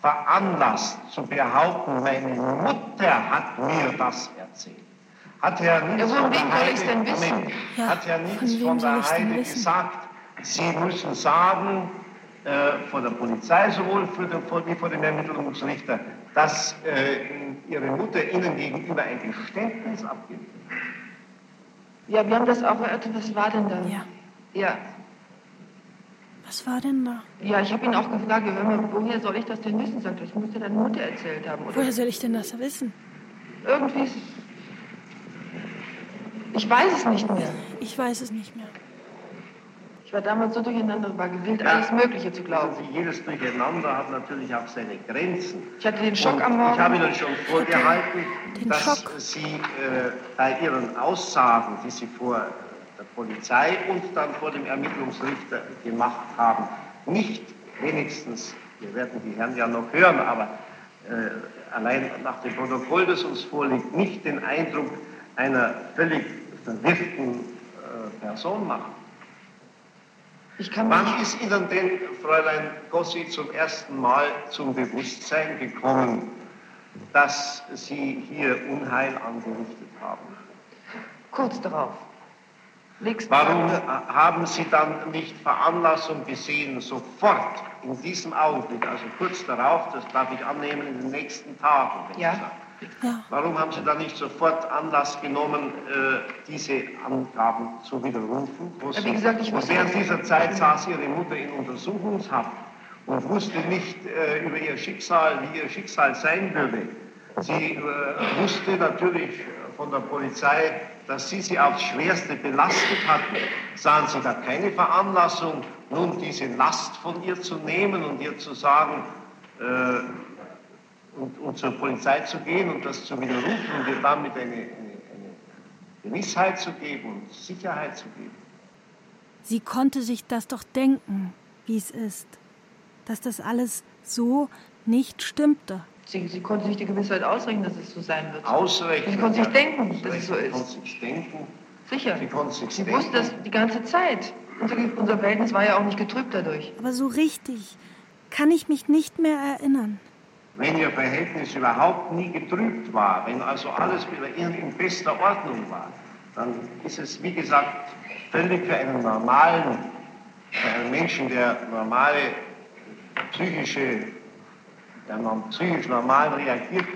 veranlasst zu behaupten, meine Mutter hat mir das erzählt? Hat Herr Nils ja, von der Heide, Moment, ja, hat Herr Nils von, von der Heide gesagt, Sie müssen sagen, äh, vor der Polizei sowohl für den, wie vor dem Ermittlungsrichter, dass äh, Ihre Mutter Ihnen gegenüber ein Geständnis abgibt? Ja, wir haben das auch erörtert. Was war denn da? Ja. Ja. Was war denn da? Ja, ich habe ihn auch gefragt, woher soll ich das denn wissen? Sagt ich muss dir deine Mutter erzählt haben. Oder? Woher soll ich denn das wissen? Irgendwie ist Ich weiß es nicht mehr. Ich weiß es nicht mehr. Ich war damals so durcheinander, war gewillt, ja. alles Mögliche zu glauben. Also jedes Durcheinander hat natürlich auch seine Grenzen. Ich hatte den Schock Und am Morgen. Ich habe Ihnen schon vorgehalten, den dass Schock. Sie äh, bei Ihren Aussagen, die Sie vor der Polizei und dann vor dem Ermittlungsrichter gemacht haben, nicht wenigstens, wir werden die Herren ja noch hören, aber äh, allein nach dem Protokoll, das uns vorliegt, nicht den Eindruck einer völlig verwirrten äh, Person machen. Wann ist Ihnen denn, Fräulein Gossi, zum ersten Mal zum Bewusstsein gekommen, dass Sie hier Unheil angerichtet haben? Kurz darauf. Nächsten Warum Tag. haben Sie dann nicht Veranlassung gesehen, sofort in diesem Augenblick, also kurz darauf, das darf ich annehmen, in den nächsten Tagen? Ja. Ja. Warum haben Sie da nicht sofort Anlass genommen, äh, diese Angaben zu widerrufen? Ja, wie gesagt, ich und während dieser Zeit saß Ihre Mutter in Untersuchungshaft und wusste nicht äh, über ihr Schicksal, wie ihr Schicksal sein würde. Sie äh, wusste natürlich von der Polizei, dass sie sie aufs Schwerste belastet hatten. Sahen Sie da keine Veranlassung, nun diese Last von ihr zu nehmen und ihr zu sagen, und, und, zur Polizei zu gehen und das zu widerrufen und ihr damit eine, eine, eine Gewissheit zu geben und Sicherheit zu geben. Sie konnte sich das doch denken, wie es ist, dass das alles so nicht stimmte. Sie, sie konnte sich die Gewissheit ausrechnen, dass es so sein wird. Ausrechnen? Sie konnte sich denken, dass es so ist. Sie konnte sich denken. Sicher. Sie, konnte sich sie denken. wusste das die ganze Zeit. Unser, unser Verhältnis war ja auch nicht getrübt dadurch. Aber so richtig kann ich mich nicht mehr erinnern wenn Ihr Verhältnis überhaupt nie getrübt war, wenn also alles in bester Ordnung war, dann ist es, wie gesagt, völlig für einen normalen, für einen Menschen, der normale psychische, der psychisch normal reagiert,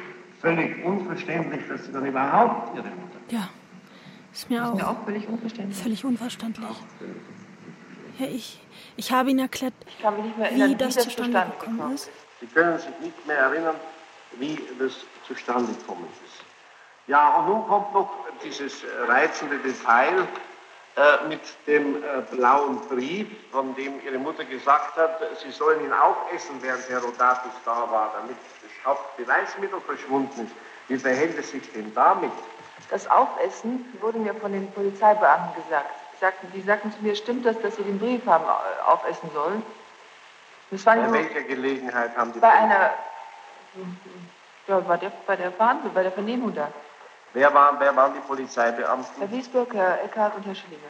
völlig unverständlich, dass Sie dann überhaupt Ihre Mutter. Ja, ist mir, ist auch, mir auch völlig unverständlich. Völlig unverständlich. Ja, ich, ich habe ihn erklärt, erinnern, wie das zustande gekommen ist. Sie können sich nicht mehr erinnern, wie das zustande gekommen ist. Ja, und nun kommt noch dieses reizende Detail äh, mit dem äh, blauen Brief, von dem Ihre Mutter gesagt hat, Sie sollen ihn aufessen, während Herr Rodatus da war, damit das Hauptbeweismittel verschwunden ist. Wie verhält es sich denn damit? Das Aufessen wurde mir von den Polizeibeamten gesagt. Sagten, die sagten zu mir, stimmt das, dass Sie den Brief haben äh, aufessen sollen? Das war bei welcher Gelegenheit haben die Bei einer, ja, bei der, bei der Verhandlung, bei der Vernehmung da. Wer waren, wer waren die Polizeibeamten? Herr Wiesbeck, Herr Eckhardt und Herr Schillinger.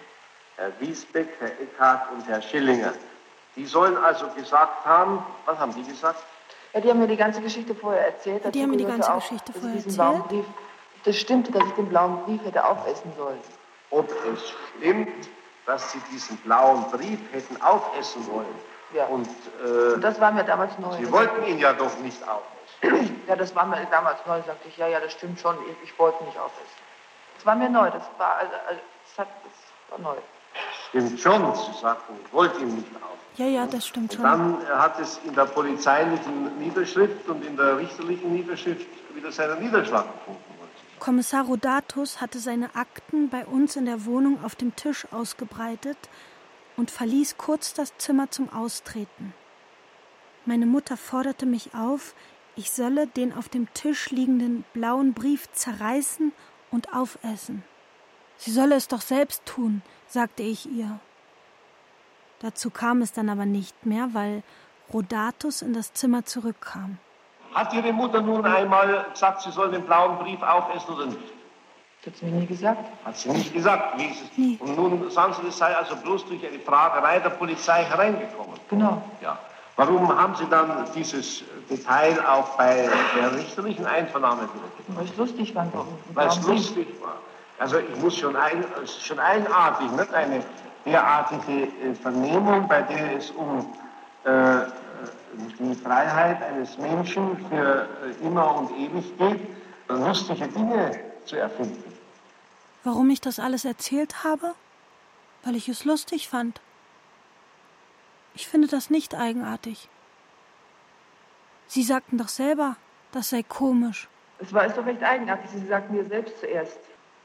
Herr Wiesbeck, Herr Eckhardt und Herr Schillinger. Die sollen also gesagt haben, was haben die gesagt? Ja, die haben mir die ganze Geschichte vorher erzählt. Die haben mir die ganze auch, Geschichte vorher erzählt. Brief, das stimmte, dass ich den blauen Brief hätte aufessen sollen. Ob es stimmt, dass Sie diesen blauen Brief hätten aufessen wollen? Ja. Und, äh, und das war mir damals neu. Sie wollten ihn ja doch nicht aufessen. <clears throat> ja, das war mir damals neu, sagte ich, ja, ja, das stimmt schon, ich, ich wollte nicht aufessen. Das war mir neu, das war, also, also das, hat, das war neu. Stimmt schon, Sie sagten, ich wollte ihn nicht aufessen. Ja, ja, das stimmt schon. Dann hat es in der polizeilichen Niederschrift und in der richterlichen Niederschrift wieder seinen Niederschlag gefunden. Kommissar Rodatus hatte seine Akten bei uns in der Wohnung auf dem Tisch ausgebreitet und verließ kurz das Zimmer zum Austreten. Meine Mutter forderte mich auf, ich solle den auf dem Tisch liegenden blauen Brief zerreißen und aufessen. Sie solle es doch selbst tun, sagte ich ihr. Dazu kam es dann aber nicht mehr, weil Rodatus in das Zimmer zurückkam. Hat Ihre Mutter nun einmal gesagt, sie soll den blauen Brief aufessen oder nicht? Das hat sie mir nie gesagt. Hat sie nicht gesagt? Nie. Und nun sagen Sie, das sei also bloß durch eine Fragerei der Polizei hereingekommen. Genau. Ja. Warum haben Sie dann dieses Detail auch bei der richterlichen Einvernahme wiedergegeben? Weil es lustig war. Weil es lustig war. Also ich muss schon, ein, es ist schon eigenartig, nicht eine derartige äh, Vernehmung, bei der es um äh, die Freiheit eines Menschen für äh, immer und ewig geht, lustige Dinge zu erfinden. Warum ich das alles erzählt habe? Weil ich es lustig fand. Ich finde das nicht eigenartig. Sie sagten doch selber, das sei komisch. Es war ist doch recht eigenartig. Sie sagten mir selbst zuerst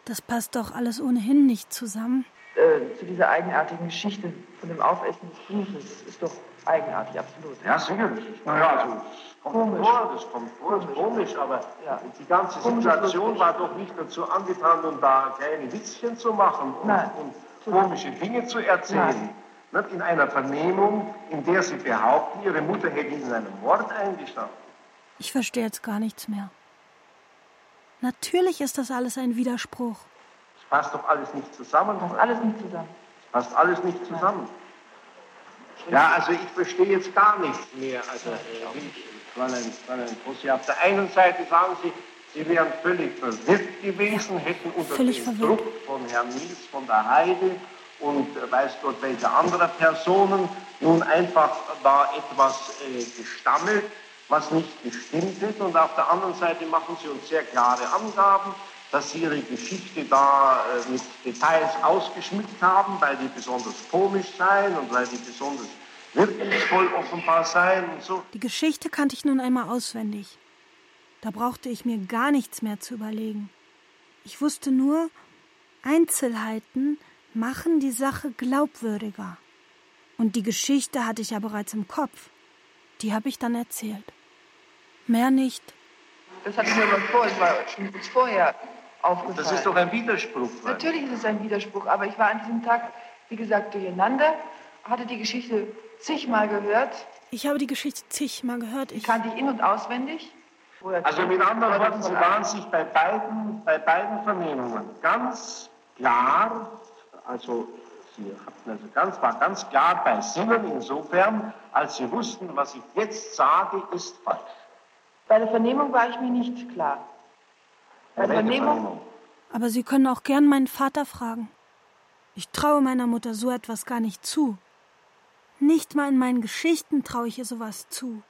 Das passt doch alles ohnehin nicht zusammen. äh, zu dieser eigenartigen Geschichte von dem Aufessen des Buches. Ist doch eigenartig, absolut. Ja, sicherlich. Naja, also, das kommt Komisch. vor, das kommt vor, ist komisch, aber Ja. die ganze Komisch Situation war doch nicht dazu angetan, um da kleine Witzchen zu machen und, Nein. und komische Dinge zu erzählen. Nicht in einer Vernehmung, in der Sie behaupten, Ihre Mutter hätte Ihnen einen Mord eingestanden. Ich verstehe jetzt gar nichts mehr. Natürlich ist das alles ein Widerspruch. Das passt doch alles nicht zusammen. Passt alles nicht zusammen. Passt alles nicht zusammen. Ja, also ich verstehe jetzt gar nichts mehr. Also, äh, Fräulein, Fräulein Kossi, auf der einen Seite sagen Sie, Sie wären völlig verwirrt gewesen, hätten unter Völlig dem verwirrt. Druck von Herrn Niels von der Heide und äh, weiß Gott welcher anderer Personen nun einfach da etwas äh, gestammelt, was nicht gestimmt ist. Und auf der anderen Seite machen Sie uns sehr klare Angaben, dass Sie Ihre Geschichte da äh, mit Details ausgeschmückt haben, weil die besonders komisch seien und weil die besonders wirkungsvoll offenbar seien und so. Die Geschichte kannte ich nun einmal auswendig. Da brauchte ich mir gar nichts mehr zu überlegen. Ich wusste nur, Einzelheiten machen die Sache glaubwürdiger. Und die Geschichte hatte ich ja bereits im Kopf. Die habe ich dann erzählt. Mehr nicht. Das hatte ich mir aber vor, es war schon kurz vorher aufgefallen. Das ist doch ein Widerspruch. Fräulein. Natürlich ist es ein Widerspruch, aber ich war an diesem Tag, wie gesagt, durcheinander, hatte die Geschichte zigmal gehört, Ich habe die Geschichte zigmal gehört. Ich, kannte ich in- und auswendig. Also mit anderen Worten, Sie waren sich bei beiden, bei beiden Vernehmungen ganz klar, also Sie hatten also ganz, war ganz klar bei Sinnen insofern, als Sie wussten, was ich jetzt sage, ist falsch. Bei der Vernehmung war ich mir nicht klar. Vernehmung, aber Sie können auch gern meinen Vater fragen. Ich traue meiner Mutter so etwas gar nicht zu. Nicht mal in meinen Geschichten traue ich ihr sowas zu.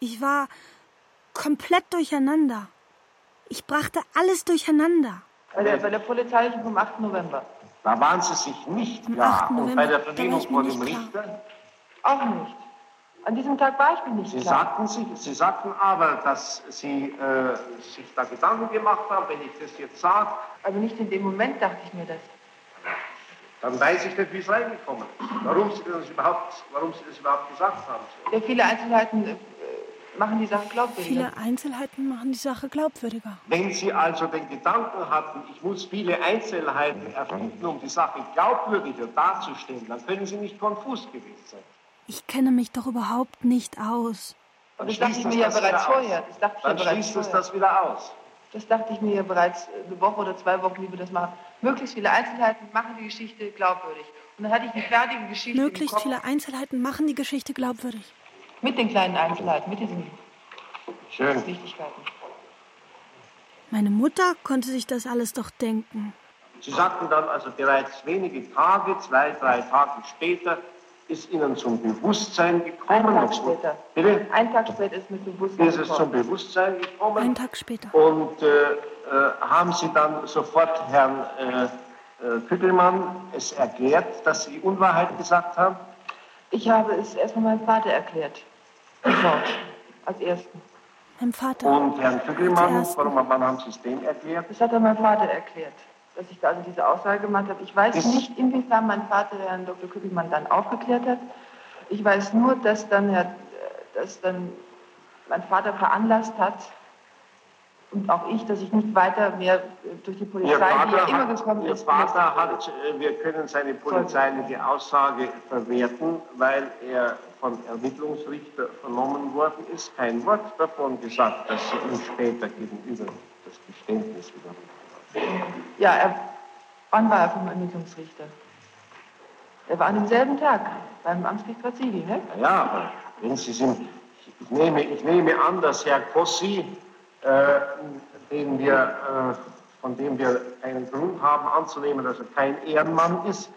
Ich war komplett durcheinander. Ich brachte alles durcheinander. bei der, bei der polizeilichen vom 8. November. Da waren Sie sich nicht Am klar. 8. Und bei der Vernehmung vor dem. Richter, Auch nicht. An diesem Tag war ich mir nicht Sie klar. sagten, sich, Sie sagten aber, dass Sie äh, sich da Gedanken gemacht haben, wenn ich das jetzt sage, Also nicht in dem Moment dachte ich mir das. dann weiß ich nicht, wie es reingekommen ist. Warum Sie das überhaupt, warum Sie das überhaupt gesagt haben. Ja, viele Einzelheiten äh, machen die Sache glaubwürdig. Viele Einzelheiten machen die Sache glaubwürdiger. Wenn Sie also den Gedanken hatten, ich muss viele Einzelheiten erfinden, um die Sache glaubwürdiger darzustellen, dann können Sie nicht konfus gewesen sein. Ich kenne mich doch überhaupt nicht aus. Aber das dachte ich mir ja bereits vorher. Das dachte ich ja Dann bereits schließt es vorher. das wieder aus. Das dachte ich mir ja bereits eine Woche oder zwei Wochen, wie wir das machen. Möglichst viele Einzelheiten machen die Geschichte glaubwürdig. Und dann hatte ich eine fertige Geschichte im Möglichst Kopf viele Einzelheiten machen die Geschichte glaubwürdig. mit den kleinen Einzelheiten, mit diesen Schön. Wichtigkeiten. Meine Mutter konnte sich das alles doch denken. Sie sagten dann also bereits wenige Tage, zwei, drei Tage später, ist Ihnen zum Bewusstsein gekommen. Einen Tag und- später. Bitte? Einen Tag später ist mir zum Bewusstsein Ist es zum gekommen. Bewusstsein gekommen? Einen Tag später. Und äh, äh, haben Sie dann sofort Herrn äh, äh, Küttelmann es erklärt, dass Sie Unwahrheit gesagt haben? Ich habe es erstmal meinem Vater erklärt. Sofort. Als Ersten. Meinem Vater. Und Herrn Küttelmann, warum, wann haben Sie es dem erklärt? Das hat dann mein Vater erklärt, dass ich da also diese Aussage gemacht habe. Ich weiß nicht, inwiefern mein Vater Herrn Dr. Küppelmann dann aufgeklärt hat. Ich weiß nur, dass dann, Herr, dass dann mein Vater veranlasst hat, und auch ich, dass ich nicht weiter mehr durch die Polizei, die ja immer gekommen Ihr ist. Vater hat, äh, wir können seine polizeiliche Aussage verwerten, weil er vom Ermittlungsrichter vernommen worden ist, kein Wort davon gesagt, dass sie ihm später gegenüber das Geständnis widerrufen Ja, er, wann war er vom Ermittlungsrichter? Er war an demselben Tag beim Amtsgericht Brasilien, ne? Ja, aber wenn Sie sind, ich nehme, ich nehme an, dass Herr Kossi, äh, den wir, äh, von dem wir einen Grund haben anzunehmen, dass er kein Ehrenmann ist,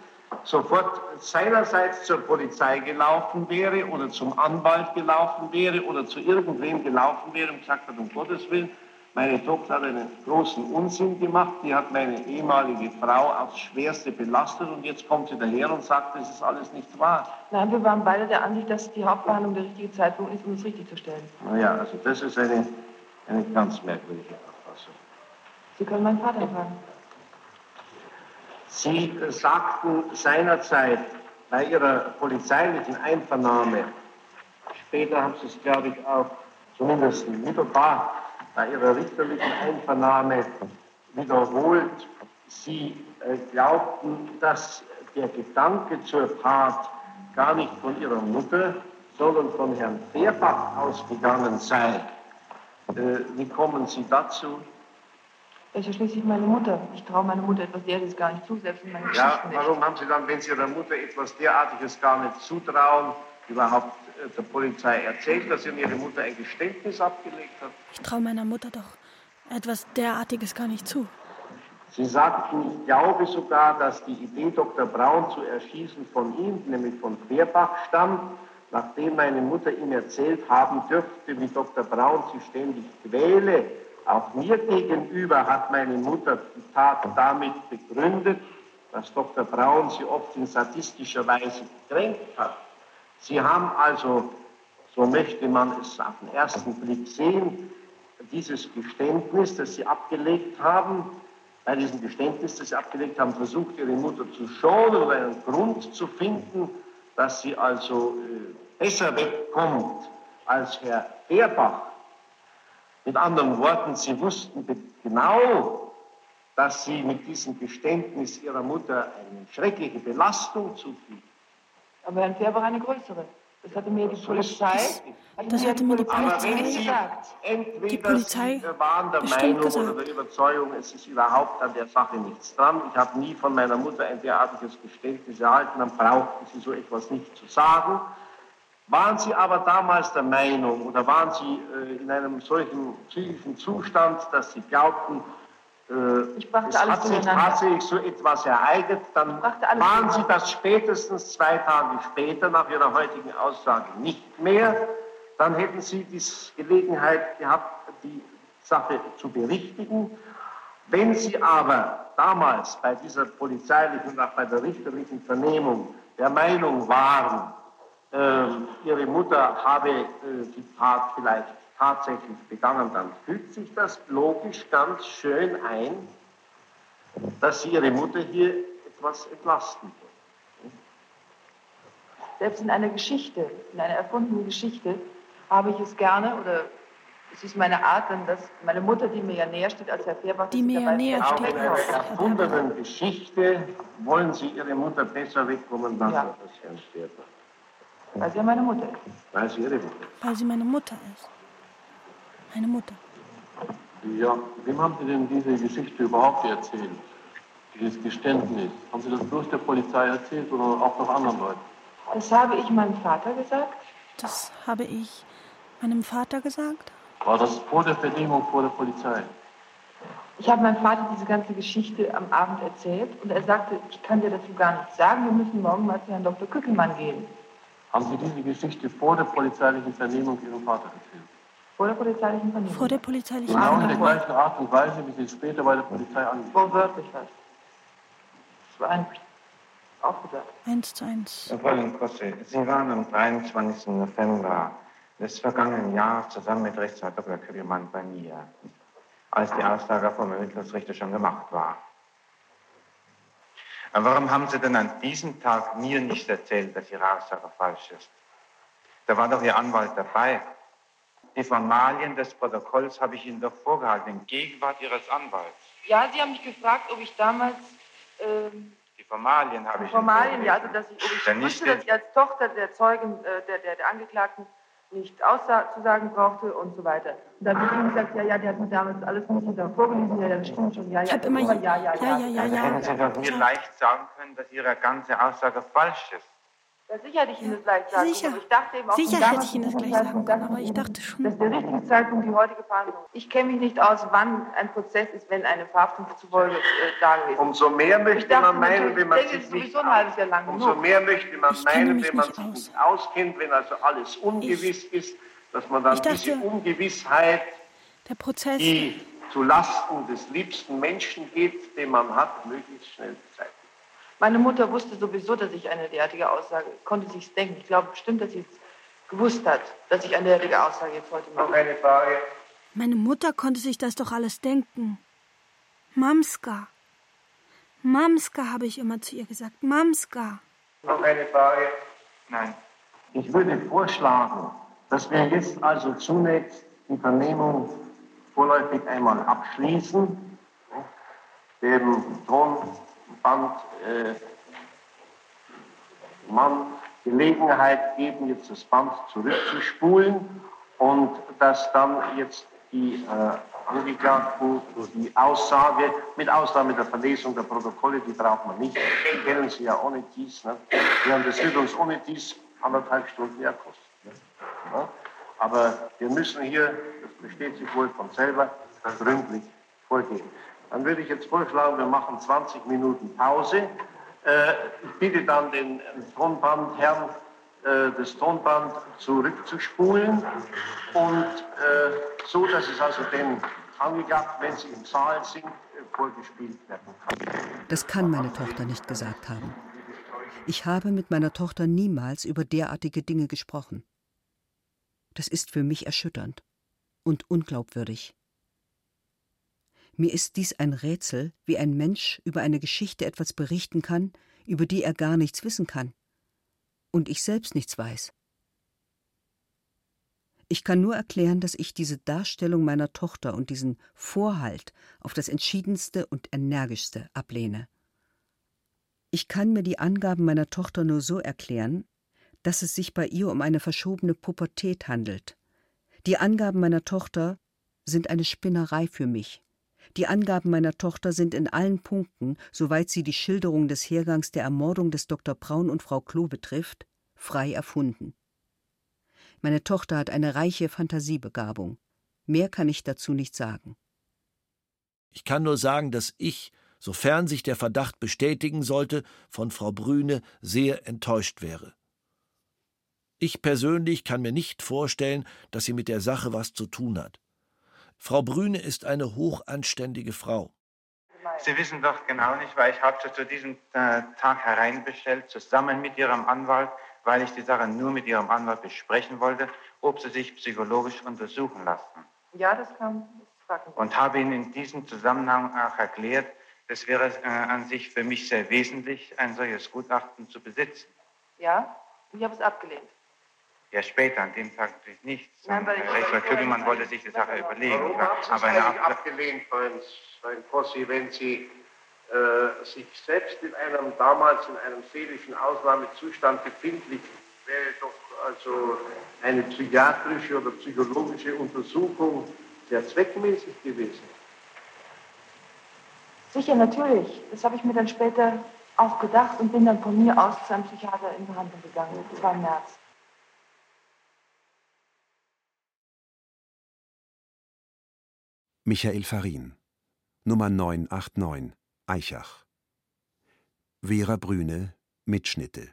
sofort seinerseits zur Polizei gelaufen wäre oder zum Anwalt gelaufen wäre oder zu irgendwem gelaufen wäre und gesagt hat, um Gottes Willen, meine Tochter hat einen großen Unsinn gemacht, die hat meine ehemalige Frau aufs Schwerste belastet und jetzt kommt sie daher und sagt, das ist alles nicht wahr. Nein, wir waren beide der Ansicht, dass die Hauptverhandlung der richtige Zeitpunkt ist, um es richtig zu stellen. Naja, also das ist eine, eine ganz merkwürdige Auffassung. Sie können meinen Vater fragen. Sie äh, sagten seinerzeit bei Ihrer polizeilichen Einvernahme, später haben Sie es, glaube ich, auch zumindest mittelbar bei Ihrer richterlichen Einvernahme wiederholt, Sie äh, glaubten, dass der Gedanke zur Tat gar nicht von Ihrer Mutter, sondern von Herrn Fehrbach ausgegangen sei. Äh, wie kommen Sie dazu? Das ist ja schließlich meine Mutter. Ich traue meiner Mutter etwas derartiges gar nicht zu, selbst in meinen Ja, warum haben Sie dann, wenn Sie Ihrer Mutter etwas derartiges gar nicht zutrauen, überhaupt der Polizei erzählt, dass Ihnen Ihre Mutter ein Geständnis abgelegt hat? Ich traue meiner Mutter doch etwas derartiges gar nicht zu. Sie sagten, ich glaube sogar, dass die Idee, Dr. Braun zu erschießen, von ihm, nämlich von Querbach, stammt, nachdem meine Mutter ihm erzählt haben dürfte, wie Dr. Braun sie ständig quäle. Auch mir gegenüber hat meine Mutter die Tat damit begründet, dass Dr. Braun sie oft in sadistischer Weise gekränkt hat. Sie haben also, so möchte man es auf den ersten Blick sehen, dieses Geständnis, das Sie abgelegt haben, bei diesem Geständnis, das Sie abgelegt haben, versucht, Ihre Mutter zu schonen oder einen Grund zu finden, dass sie also äh, besser wegkommt als Herr Baerbach. Mit anderen Worten, Sie wussten genau, dass Sie mit diesem Geständnis Ihrer Mutter eine schreckliche Belastung zufügen. Aber Herrn Färber eine größere. Das hatte mir die Polizei. es. Das hatte mir die Aber wenn Polizei Sie gesagt. entweder Die Polizei Sie waren der bestimmt Meinung gesagt. oder der Überzeugung, es ist überhaupt an der Sache nichts dran. Ich habe nie von meiner Mutter ein derartiges Geständnis erhalten, dann brauchten Sie so etwas nicht zu sagen. Waren Sie aber damals der Meinung oder waren Sie äh, in einem solchen psychischen Zustand, dass Sie glaubten, Ich brachte es alles hat sich tatsächlich so etwas ereignet, dann waren Sie das spätestens zwei Tage später nach Ihrer heutigen Aussage nicht mehr. Dann hätten Sie die Gelegenheit gehabt, die Sache zu berichtigen. Wenn Sie aber damals bei dieser polizeilichen und auch bei der richterlichen Vernehmung der Meinung waren, ähm, Ihre Mutter habe äh, die Tat vielleicht tatsächlich begangen, dann fügt sich das logisch ganz schön ein, dass Sie Ihre Mutter hier etwas entlasten wollen. Selbst in einer Geschichte, in einer erfundenen Geschichte, habe ich es gerne, oder es ist meine Art, dann, dass meine Mutter, die mir ja näher steht als Herr Färbach, Die mir ja näher bleibt. Auch steht in einer erfundenen Geschichte wollen Sie Ihre Mutter besser wegkommen lassen Ja. als Herrn Sperber. Weil sie ja meine Mutter ist. Weil Sie Ihre Mutter Weil sie meine Mutter ist. Meine Mutter. Ja, wem haben Sie denn diese Geschichte überhaupt erzählt? Dieses Geständnis. Haben Sie das bloß der Polizei erzählt oder auch noch anderen Leuten? Das habe ich meinem Vater gesagt. Das habe ich meinem Vater gesagt. War das vor der Vernehmung vor der Polizei? Ich habe meinem Vater diese ganze Geschichte am Abend erzählt und er sagte, ich kann dir dazu gar nichts sagen, wir müssen morgen mal zu Herrn Dr. Kückelmann gehen. Haben Sie diese Geschichte vor der polizeilichen Vernehmung Ihrem Vater erzählt? Vor der polizeilichen Vernehmung. Vor der polizeilichen Genau in der Vernehmung. gleichen Art und Weise, wie Sie es später bei der Polizei haben. Wortwörtlich was. Das war ein aufgesagt. Eins zu eins. Herr Fräulein Kosse, Sie waren am 23. November des vergangenen Jahres zusammen mit Rechtsanwalt Dr. Kügelmann bei mir, als die Aussage vom Ermittlungsrichter schon gemacht war. Aber warum haben Sie denn an diesem Tag mir nicht erzählt, dass Ihre Aussage falsch ist? Da war doch Ihr Anwalt dabei. Die Formalien des Protokolls habe ich Ihnen doch vorgehalten, in Gegenwart Ihres Anwalts. Ja, Sie haben mich gefragt, ob ich damals. Ähm, die Formalien habe ich Formalien, ja, also dass ich, ob ich wusste, dass ich als Tochter der Zeugen, äh, der, der, der Angeklagten nicht auszusagen brauchte und so weiter. Und dann habe ich ihm gesagt, ja, ja, der hat mir damals alles Mutter vorgelesen, ja, ja, das stimmt schon, ja, ja. Ich immer ja, ja, ja, ja, ja, ja. ja. Hätten Sie doch mir leicht sagen können, dass Ihre ganze Aussage falsch ist. Ja, sicher hätte ich Ihnen das gleich sagen Sicher, ich dachte eben auch sicher hätte ich Ihnen das gleich sagen können, aber ich dachte schon... Das ist der richtige Zeitpunkt, die heutige Verhandlung. Ich kenne mich nicht aus, wann ein Prozess ist, wenn eine Verhaftung zufolge äh, da gewesen ist. Umso mehr möchte dachte, man meinen, wenn man denke, sich nicht... ein halbes Jahr lang umso mehr möchte man Ich meinen, wenn man sich aus. nicht auskennt, wenn also alles ungewiss ist, dass man dann Ich dachte- diese Ungewissheit, Der Prozess... die zu Lasten des liebsten Menschen geht, den man hat, möglichst schnell beseitigt. Meine Mutter wusste sowieso, dass ich eine derartige Aussage, konnte sich's denken. Ich glaube bestimmt, dass sie es gewusst hat, dass ich eine derartige Aussage jetzt heute Noch mache. eine Frage? Meine Mutter konnte sich das doch alles denken. Mamska. Mamska, habe ich immer zu ihr gesagt. Mamska. Noch eine Frage? Nein. Ich würde vorschlagen, dass wir jetzt also zunächst die Vernehmung vorläufig einmal abschließen, dem Tonband äh, Mann Gelegenheit geben, jetzt das Band zurückzuspulen und dass dann jetzt die äh, Angeklagten die Aussage, mit Ausnahme der Verlesung der Protokolle, die braucht man nicht, die kennen Sie ja ohne dies, ne? Ja, das wird uns ohne dies anderthalb Stunden ja kosten. Ne? Aber wir müssen hier, das versteht sich wohl von selber, gründlich vorgehen. Dann würde ich jetzt vorschlagen, wir machen 20 Minuten Pause. Äh, ich bitte dann den Tonbandherrn, äh, das Tonband zurückzuspulen und äh, so, dass es also den Angeklagten, wenn sie im Saal sind, vorgespielt werden kann. Das kann meine Tochter nicht gesagt haben. Ich habe mit meiner Tochter niemals über derartige Dinge gesprochen. Das ist für mich erschütternd und unglaubwürdig. Mir ist dies ein Rätsel, wie ein Mensch über eine Geschichte etwas berichten kann, über die er gar nichts wissen kann. Und ich selbst nichts weiß. Ich kann nur erklären, dass ich diese Darstellung meiner Tochter und diesen Vorhalt auf das entschiedenste und energischste ablehne. Ich kann mir die Angaben meiner Tochter nur so erklären, dass es sich bei ihr um eine verschobene Pubertät handelt. Die Angaben meiner Tochter sind eine Spinnerei für mich. Die Angaben meiner Tochter sind in allen Punkten, soweit sie die Schilderung des Hergangs der Ermordung des Dr. Braun und Frau Klo betrifft, frei erfunden. Meine Tochter hat eine reiche Fantasiebegabung. Mehr kann ich dazu nicht sagen. Ich kann nur sagen, dass ich, sofern sich der Verdacht bestätigen sollte, von Frau Brüne sehr enttäuscht wäre. Ich persönlich kann mir nicht vorstellen, dass sie mit der Sache was zu tun hat. Frau Brüne ist eine hochanständige Frau. Sie wissen doch genau nicht, weil ich habe sie zu diesem äh, Tag hereinbestellt, zusammen mit Ihrem Anwalt, weil ich die Sache nur mit Ihrem Anwalt besprechen wollte, ob Sie sich psychologisch untersuchen lassen. Ja, das kann das fragen. Und habe Ihnen in diesem Zusammenhang auch erklärt, es wäre äh, an sich für mich sehr wesentlich, ein solches Gutachten zu besitzen. Ja, ich habe es abgelehnt. Ja, später, an dem Tag natürlich nicht. Nein, weil Kübelmann wollte sich die Sache überlegen. Aber eine eigentlich Ab abgelehnt, Freund, Freund Fossi, wenn Sie äh, sich selbst in einem damals in einem seelischen Ausnahmezustand befindlich, wäre doch also eine psychiatrische oder psychologische Untersuchung sehr zweckmäßig gewesen. Sicher, natürlich. Das habe ich mir dann später auch gedacht und bin dann von mir aus zu einem Psychiater in Behandlung gegangen. Das war im März. Michael Farin. Nummer 989 Eichach. Vera Brüne Mitschnitte.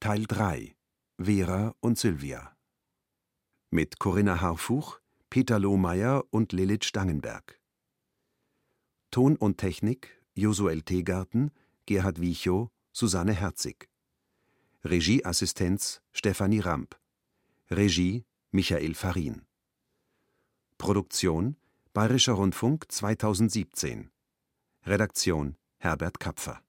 Teil 3 Vera und Sylvia. Mit Corinna Harfuch, Peter Lohmeier und Lilith Stangenberg. Ton und Technik Josuel Tegarten, Gerhard Wiechow, Susanne Herzig. Regieassistenz Stefanie Ramp. Regie Michael Farin Produktion Bayerischer Rundfunk 2017 Redaktion Herbert Kapfer